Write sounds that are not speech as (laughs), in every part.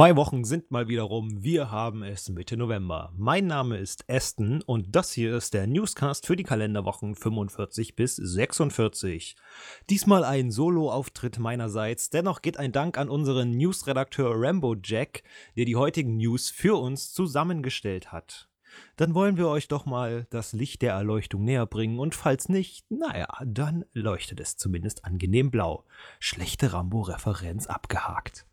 Zwei Wochen sind mal wieder rum. Wir haben es Mitte November. Mein Name ist Aston und das hier ist der Newscast für die Kalenderwochen 45 bis 46. Diesmal ein Solo-Auftritt meinerseits. Dennoch geht ein Dank an unseren Newsredakteur Rambo Jack, der die heutigen News für uns zusammengestellt hat. Dann wollen wir euch doch mal das Licht der Erleuchtung näher bringen und falls nicht, naja, dann leuchtet es zumindest angenehm blau. Schlechte Rambo-Referenz abgehakt.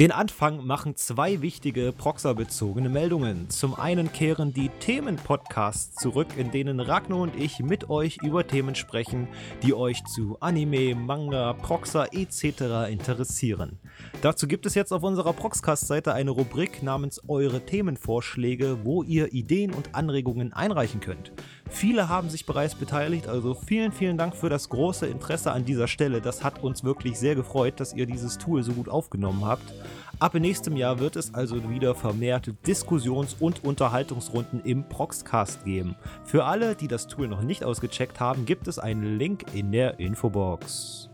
Den Anfang machen zwei wichtige Proxer-bezogene Meldungen. Zum einen kehren die Themen-Podcasts zurück, in denen Ragnar und ich mit euch über Themen sprechen, die euch zu Anime, Manga, Proxer etc. interessieren. Dazu gibt es jetzt auf unserer Proxcast-Seite eine Rubrik namens Eure Themenvorschläge, wo ihr Ideen und Anregungen einreichen könnt. Viele haben sich bereits beteiligt, also vielen, vielen Dank für das große Interesse an dieser Stelle. Das hat uns wirklich sehr gefreut, dass ihr dieses Tool so gut aufgenommen habt. Ab nächstem Jahr wird es also wieder vermehrt Diskussions- und Unterhaltungsrunden im Proxcast geben. Für alle, die das Tool noch nicht ausgecheckt haben, gibt es einen Link in der Infobox.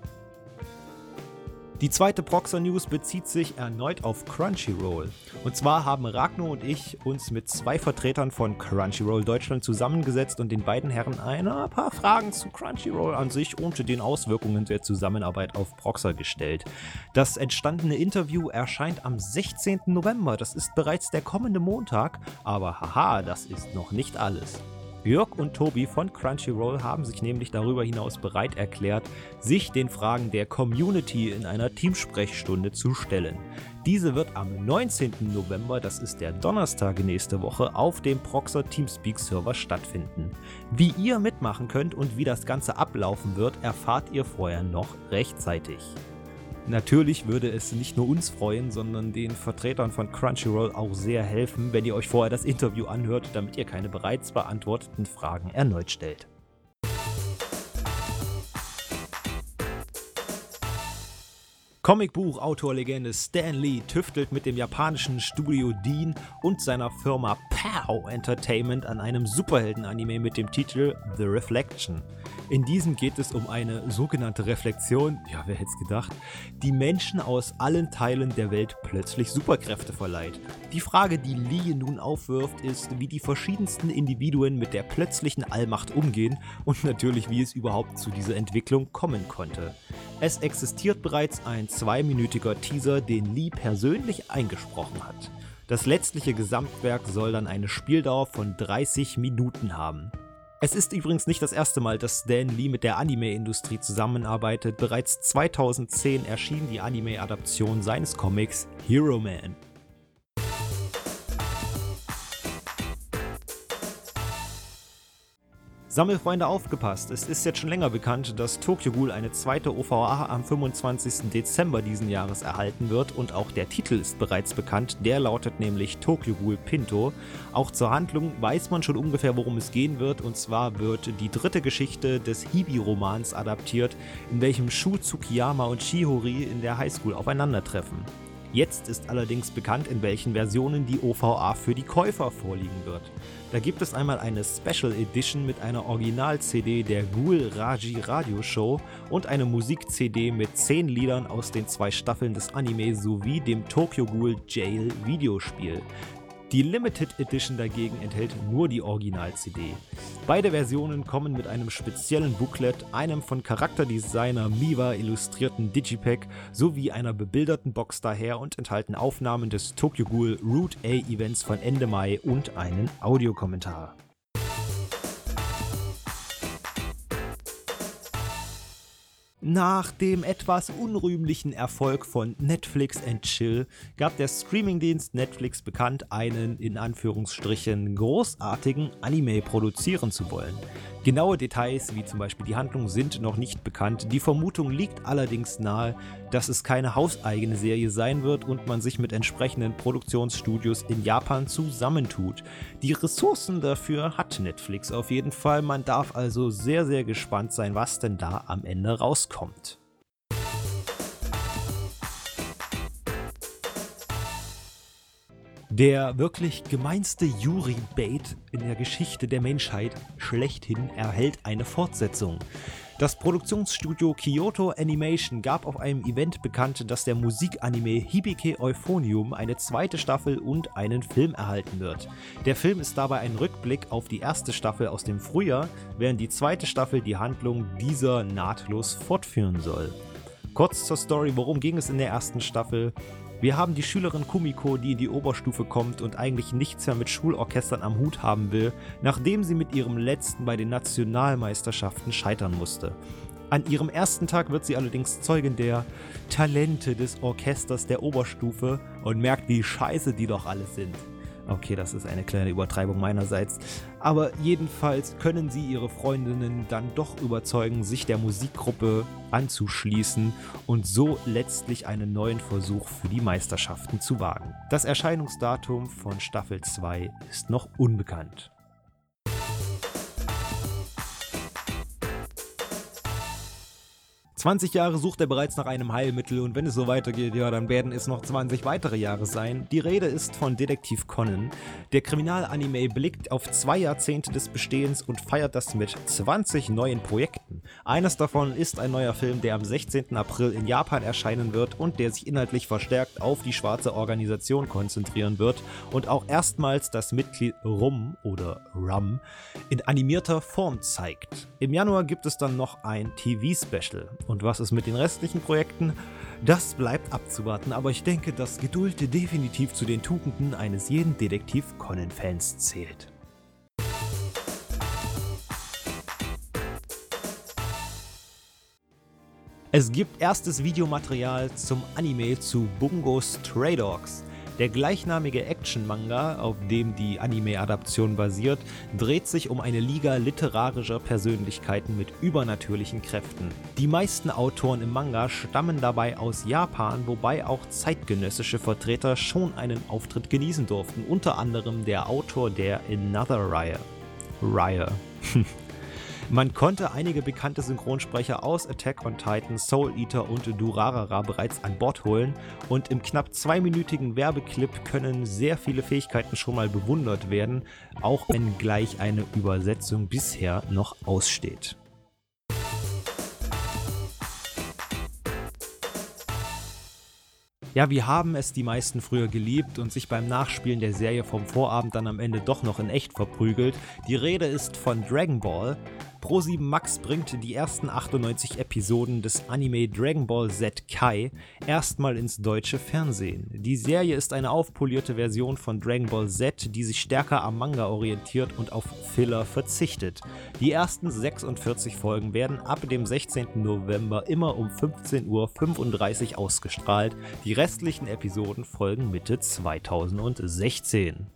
Die zweite Proxer News bezieht sich erneut auf Crunchyroll. Und zwar haben Ragnar und ich uns mit zwei Vertretern von Crunchyroll Deutschland zusammengesetzt und den beiden Herren ein paar Fragen zu Crunchyroll an sich und den Auswirkungen der Zusammenarbeit auf Proxer gestellt. Das entstandene Interview erscheint am 16. November, das ist bereits der kommende Montag, aber haha, das ist noch nicht alles. Jörg und Tobi von Crunchyroll haben sich nämlich darüber hinaus bereit erklärt, sich den Fragen der Community in einer Teamsprechstunde zu stellen. Diese wird am 19. November, das ist der Donnerstag nächste Woche, auf dem Proxer Teamspeak Server stattfinden. Wie ihr mitmachen könnt und wie das Ganze ablaufen wird, erfahrt ihr vorher noch rechtzeitig. Natürlich würde es nicht nur uns freuen, sondern den Vertretern von Crunchyroll auch sehr helfen, wenn ihr euch vorher das Interview anhört, damit ihr keine bereits beantworteten Fragen erneut stellt. Comicbuchautorlegende Stan Lee tüftelt mit dem japanischen Studio Dean und seiner Firma Pow Entertainment an einem Superhelden-Anime mit dem Titel The Reflection. In diesem geht es um eine sogenannte Reflexion, ja wer hätte es gedacht, die Menschen aus allen Teilen der Welt plötzlich Superkräfte verleiht. Die Frage, die Lee nun aufwirft, ist, wie die verschiedensten Individuen mit der plötzlichen Allmacht umgehen und natürlich, wie es überhaupt zu dieser Entwicklung kommen konnte. Es existiert bereits ein zweiminütiger Teaser, den Lee persönlich eingesprochen hat. Das letztliche Gesamtwerk soll dann eine Spieldauer von 30 Minuten haben. Es ist übrigens nicht das erste Mal, dass Stan Lee mit der Anime-Industrie zusammenarbeitet. Bereits 2010 erschien die Anime-Adaption seines Comics Hero Man. Sammelfreunde aufgepasst, es ist jetzt schon länger bekannt, dass Tokyo Ghoul eine zweite OVA am 25. Dezember diesen Jahres erhalten wird und auch der Titel ist bereits bekannt, der lautet nämlich Tokyo Ghoul Pinto. Auch zur Handlung weiß man schon ungefähr, worum es gehen wird und zwar wird die dritte Geschichte des Hibi-Romans adaptiert, in welchem Shu Tsukiyama und Shihori in der Highschool aufeinandertreffen. Jetzt ist allerdings bekannt, in welchen Versionen die OVA für die Käufer vorliegen wird. Da gibt es einmal eine Special Edition mit einer Original-CD der Ghoul Raji Radio Show und eine Musik-CD mit 10 Liedern aus den zwei Staffeln des Anime sowie dem Tokyo Ghoul Jail Videospiel. Die Limited Edition dagegen enthält nur die Original-CD. Beide Versionen kommen mit einem speziellen Booklet, einem von Charakterdesigner Miwa illustrierten Digipack sowie einer bebilderten Box daher und enthalten Aufnahmen des Tokyo Ghoul Route A Events von Ende Mai und einen Audiokommentar. Nach dem etwas unrühmlichen Erfolg von Netflix and Chill gab der Streamingdienst Netflix bekannt, einen in Anführungsstrichen großartigen Anime produzieren zu wollen. Genaue Details, wie zum Beispiel die Handlung, sind noch nicht bekannt. Die Vermutung liegt allerdings nahe, dass es keine hauseigene Serie sein wird und man sich mit entsprechenden Produktionsstudios in Japan zusammentut. Die Ressourcen dafür hat Netflix auf jeden Fall. Man darf also sehr, sehr gespannt sein, was denn da am Ende rauskommt. Der wirklich gemeinste Yuri-Bait in der Geschichte der Menschheit schlechthin erhält eine Fortsetzung. Das Produktionsstudio Kyoto Animation gab auf einem Event bekannt, dass der Musikanime Hibike Euphonium eine zweite Staffel und einen Film erhalten wird. Der Film ist dabei ein Rückblick auf die erste Staffel aus dem Frühjahr, während die zweite Staffel die Handlung dieser nahtlos fortführen soll. Kurz zur Story, worum ging es in der ersten Staffel? Wir haben die Schülerin Kumiko, die in die Oberstufe kommt und eigentlich nichts mehr mit Schulorchestern am Hut haben will, nachdem sie mit ihrem letzten bei den Nationalmeisterschaften scheitern musste. An ihrem ersten Tag wird sie allerdings Zeugin der Talente des Orchesters der Oberstufe und merkt, wie scheiße die doch alle sind. Okay, das ist eine kleine Übertreibung meinerseits. Aber jedenfalls können sie ihre Freundinnen dann doch überzeugen, sich der Musikgruppe anzuschließen und so letztlich einen neuen Versuch für die Meisterschaften zu wagen. Das Erscheinungsdatum von Staffel 2 ist noch unbekannt. 20 Jahre sucht er bereits nach einem Heilmittel und wenn es so weitergeht, ja, dann werden es noch 20 weitere Jahre sein. Die Rede ist von Detektiv Conan. Der Kriminalanime blickt auf zwei Jahrzehnte des Bestehens und feiert das mit 20 neuen Projekten. Eines davon ist ein neuer Film, der am 16. April in Japan erscheinen wird und der sich inhaltlich verstärkt auf die schwarze Organisation konzentrieren wird und auch erstmals das Mitglied Rum oder Rum in animierter Form zeigt. Im Januar gibt es dann noch ein TV-Special und was ist mit den restlichen Projekten? Das bleibt abzuwarten, aber ich denke, dass Geduld definitiv zu den Tugenden eines jeden Detektiv Conan-Fans zählt. Es gibt erstes Videomaterial zum Anime zu Bungo Stray Dogs. Der gleichnamige Action-Manga, auf dem die Anime-Adaption basiert, dreht sich um eine Liga literarischer Persönlichkeiten mit übernatürlichen Kräften. Die meisten Autoren im Manga stammen dabei aus Japan, wobei auch zeitgenössische Vertreter schon einen Auftritt genießen durften, unter anderem der Autor der Another-Reihe. Reihe. (laughs) Man konnte einige bekannte Synchronsprecher aus Attack on Titan, Soul Eater und Durarara bereits an Bord holen und im knapp zweiminütigen Werbeclip können sehr viele Fähigkeiten schon mal bewundert werden, auch wenn gleich eine Übersetzung bisher noch aussteht. Ja, wir haben es die meisten früher geliebt und sich beim Nachspielen der Serie vom Vorabend dann am Ende doch noch in echt verprügelt. Die Rede ist von Dragon Ball. Pro7 Max bringt die ersten 98 Episoden des Anime Dragon Ball Z Kai erstmal ins deutsche Fernsehen. Die Serie ist eine aufpolierte Version von Dragon Ball Z, die sich stärker am Manga orientiert und auf Filler verzichtet. Die ersten 46 Folgen werden ab dem 16. November immer um 15.35 Uhr ausgestrahlt. Die restlichen Episoden folgen Mitte 2016.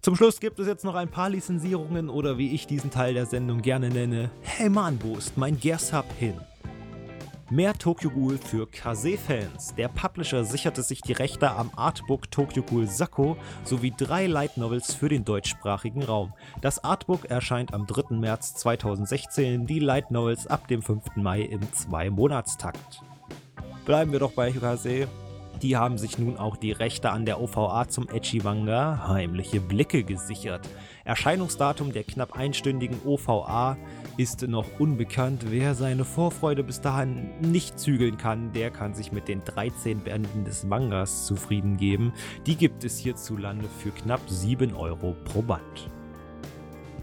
Zum Schluss gibt es jetzt noch ein paar Lizenzierungen oder wie ich diesen Teil der Sendung gerne nenne, Hey Man Boost, mein Gears-Hub hin. Mehr Tokyo Ghoul für Kase-Fans. Der Publisher sicherte sich die Rechte am Artbook Tokyo Ghoul Sakko sowie drei Light Novels für den deutschsprachigen Raum. Das Artbook erscheint am 3. März 2016, die Light Novels ab dem 5. Mai im Zwei-Monatstakt. Bleiben wir doch bei Kase. Die haben sich nun auch die Rechte an der OVA zum Echiwanga Heimliche Blicke gesichert. Erscheinungsdatum der knapp einstündigen OVA ist noch unbekannt. Wer seine Vorfreude bis dahin nicht zügeln kann, der kann sich mit den 13 Bänden des Mangas zufrieden geben. Die gibt es hierzulande für knapp 7 Euro pro Band.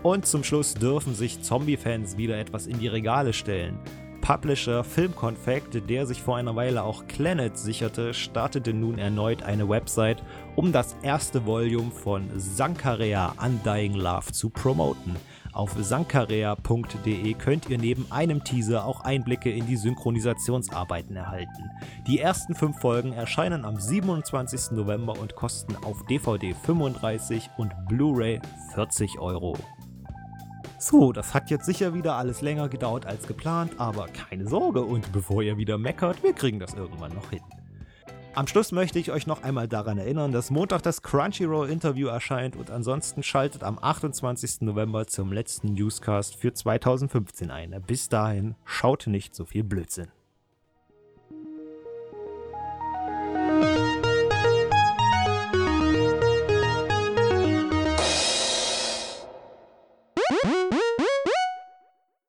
Und zum Schluss dürfen sich Zombie-Fans wieder etwas in die Regale stellen. Publisher Filmconfect, der sich vor einer Weile auch Planet sicherte, startete nun erneut eine Website, um das erste Volume von Sankarea Undying Love zu promoten. Auf sankarea.de könnt ihr neben einem Teaser auch Einblicke in die Synchronisationsarbeiten erhalten. Die ersten fünf Folgen erscheinen am 27. November und kosten auf DVD 35 und Blu-ray 40 Euro. So, das hat jetzt sicher wieder alles länger gedauert als geplant, aber keine Sorge und bevor ihr wieder meckert, wir kriegen das irgendwann noch hin. Am Schluss möchte ich euch noch einmal daran erinnern, dass Montag das Crunchyroll-Interview erscheint und ansonsten schaltet am 28. November zum letzten Newscast für 2015 ein. Bis dahin, schaut nicht so viel Blödsinn.